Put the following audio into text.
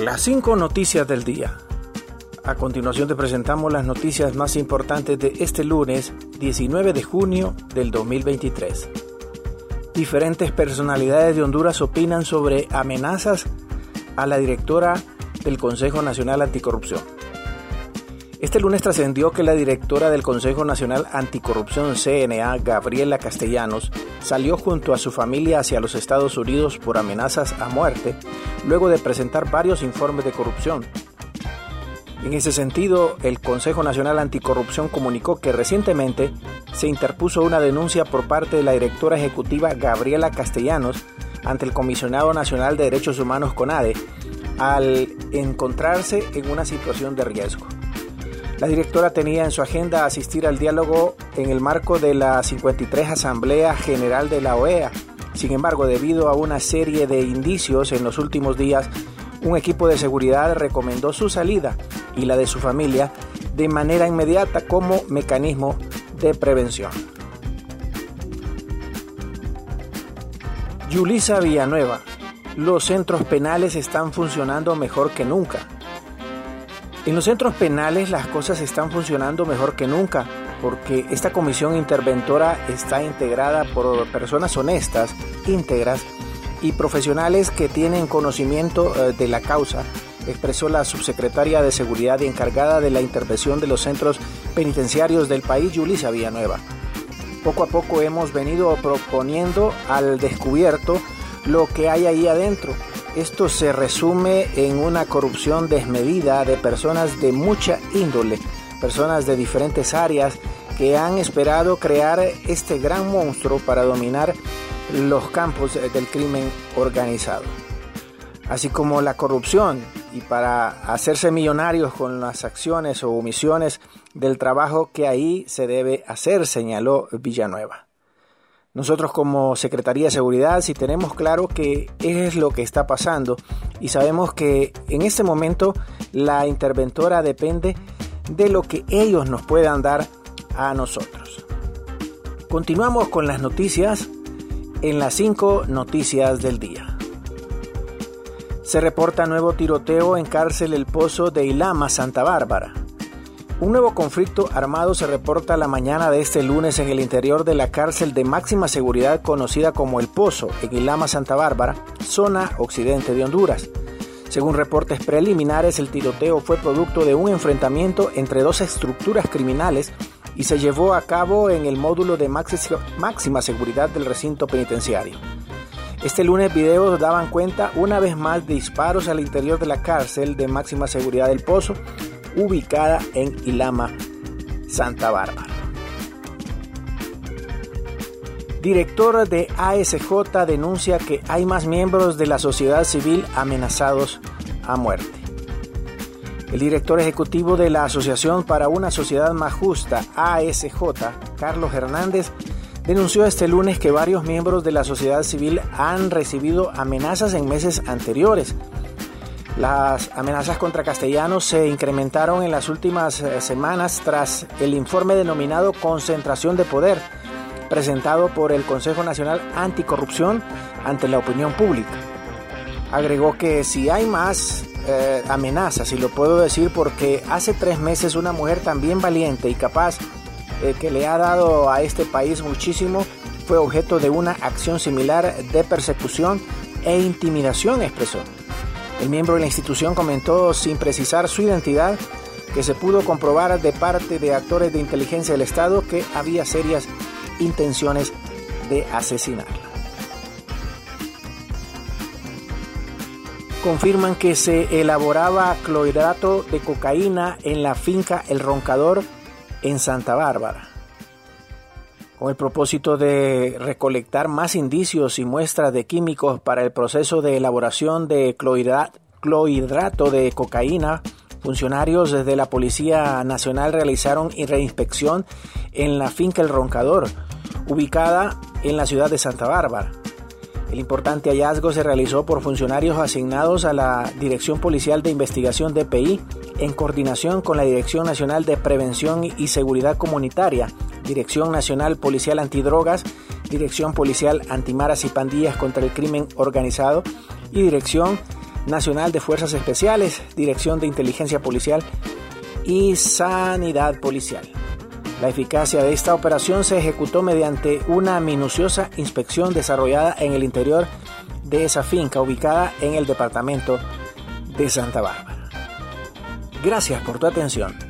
Las cinco noticias del día. A continuación te presentamos las noticias más importantes de este lunes 19 de junio del 2023. Diferentes personalidades de Honduras opinan sobre amenazas a la directora del Consejo Nacional Anticorrupción. Este lunes trascendió que la directora del Consejo Nacional Anticorrupción CNA, Gabriela Castellanos, salió junto a su familia hacia los Estados Unidos por amenazas a muerte, luego de presentar varios informes de corrupción. En ese sentido, el Consejo Nacional Anticorrupción comunicó que recientemente se interpuso una denuncia por parte de la directora ejecutiva Gabriela Castellanos ante el Comisionado Nacional de Derechos Humanos CONADE al encontrarse en una situación de riesgo. La directora tenía en su agenda asistir al diálogo en el marco de la 53 Asamblea General de la OEA. Sin embargo, debido a una serie de indicios en los últimos días, un equipo de seguridad recomendó su salida y la de su familia de manera inmediata como mecanismo de prevención. Yulisa Villanueva, los centros penales están funcionando mejor que nunca. En los centros penales las cosas están funcionando mejor que nunca porque esta comisión interventora está integrada por personas honestas, íntegras y profesionales que tienen conocimiento eh, de la causa, expresó la subsecretaria de Seguridad encargada de la intervención de los centros penitenciarios del país, Yulisa Villanueva. Poco a poco hemos venido proponiendo al descubierto lo que hay ahí adentro, esto se resume en una corrupción desmedida de personas de mucha índole, personas de diferentes áreas que han esperado crear este gran monstruo para dominar los campos del crimen organizado. Así como la corrupción y para hacerse millonarios con las acciones o omisiones del trabajo que ahí se debe hacer, señaló Villanueva. Nosotros como Secretaría de Seguridad si tenemos claro que es lo que está pasando y sabemos que en este momento la interventora depende de lo que ellos nos puedan dar a nosotros. Continuamos con las noticias en las cinco noticias del día. Se reporta nuevo tiroteo en cárcel El Pozo de Ilama, Santa Bárbara. Un nuevo conflicto armado se reporta la mañana de este lunes en el interior de la cárcel de máxima seguridad conocida como El Pozo, en Ilama, Santa Bárbara, zona occidente de Honduras. Según reportes preliminares, el tiroteo fue producto de un enfrentamiento entre dos estructuras criminales y se llevó a cabo en el módulo de máxima seguridad del recinto penitenciario. Este lunes videos daban cuenta una vez más de disparos al interior de la cárcel de máxima seguridad del Pozo, ubicada en Ilama, Santa Bárbara. Director de ASJ denuncia que hay más miembros de la sociedad civil amenazados a muerte. El director ejecutivo de la Asociación para una Sociedad Más Justa, ASJ, Carlos Hernández, denunció este lunes que varios miembros de la sociedad civil han recibido amenazas en meses anteriores las amenazas contra castellanos se incrementaron en las últimas eh, semanas tras el informe denominado Concentración de Poder, presentado por el Consejo Nacional Anticorrupción ante la opinión pública. Agregó que si hay más eh, amenazas, y lo puedo decir porque hace tres meses una mujer también valiente y capaz eh, que le ha dado a este país muchísimo, fue objeto de una acción similar de persecución e intimidación, expresó. El miembro de la institución comentó sin precisar su identidad que se pudo comprobar de parte de actores de inteligencia del Estado que había serias intenciones de asesinarla. Confirman que se elaboraba clorhidrato de cocaína en la finca El Roncador en Santa Bárbara. Con el propósito de recolectar más indicios y muestras de químicos para el proceso de elaboración de clorhidrato de cocaína, funcionarios desde la Policía Nacional realizaron reinspección en la finca El Roncador, ubicada en la ciudad de Santa Bárbara. El importante hallazgo se realizó por funcionarios asignados a la Dirección Policial de Investigación DPI en coordinación con la Dirección Nacional de Prevención y Seguridad Comunitaria, Dirección Nacional Policial Antidrogas, Dirección Policial Antimaras y Pandillas contra el Crimen Organizado y Dirección Nacional de Fuerzas Especiales, Dirección de Inteligencia Policial y Sanidad Policial. La eficacia de esta operación se ejecutó mediante una minuciosa inspección desarrollada en el interior de esa finca ubicada en el departamento de Santa Bárbara. Gracias por tu atención.